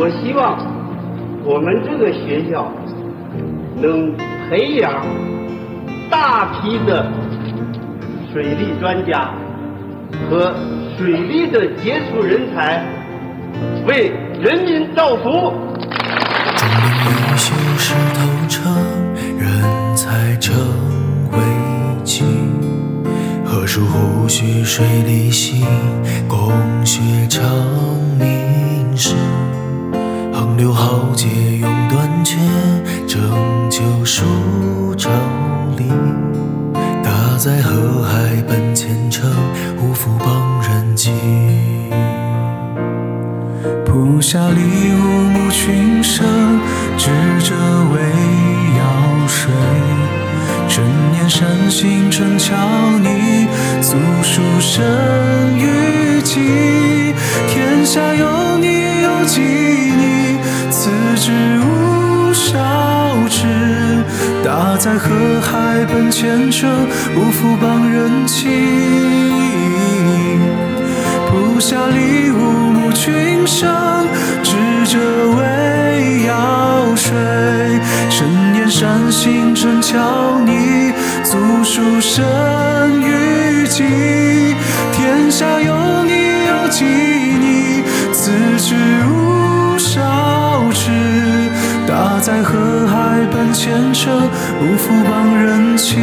我希望我们这个学校能培养大批的水利专家和水利的杰出人才，为人民造福。钟灵毓秀石头城，人才成为基。何处胡须水利系，共学长明史。横流浩劫永断绝，拯救数朝历。大灾河海奔前程，无负帮人机。铺下里乌木群生，智者为尧水。陈年善行春桥泥，祖书生于己。天下有你有几大灾河海奔前程，无负帮人情。铺下里乌木群生，智者为尧水。陈年善行陈桥泥，祖书生于己。天下有你有几你，此之无少之。大灾河海奔前程，无负帮人情。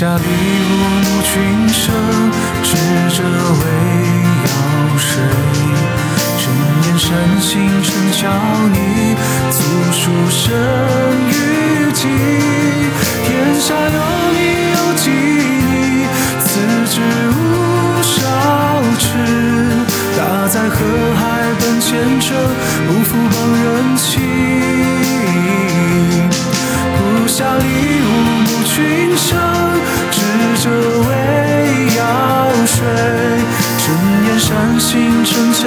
下里乌木群生，智者为尧水。陈年善行陈桥泥，祖书生于己。天下有你有几你，此之无少之。大哉河海奔前程，不负帮人情。善行陈桥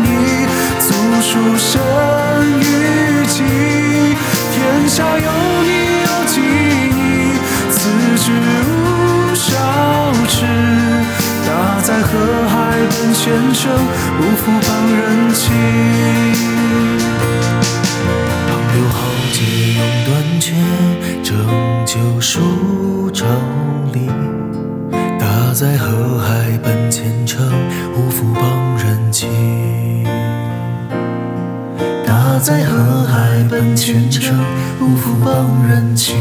泥，祖书生于己。天下有你有几你，此之无少之。大灾河海奔前程，无负帮人情。旁流浩劫永断绝，拯救数朝历。大灾河海奔在河海奔前程，不负帮人情。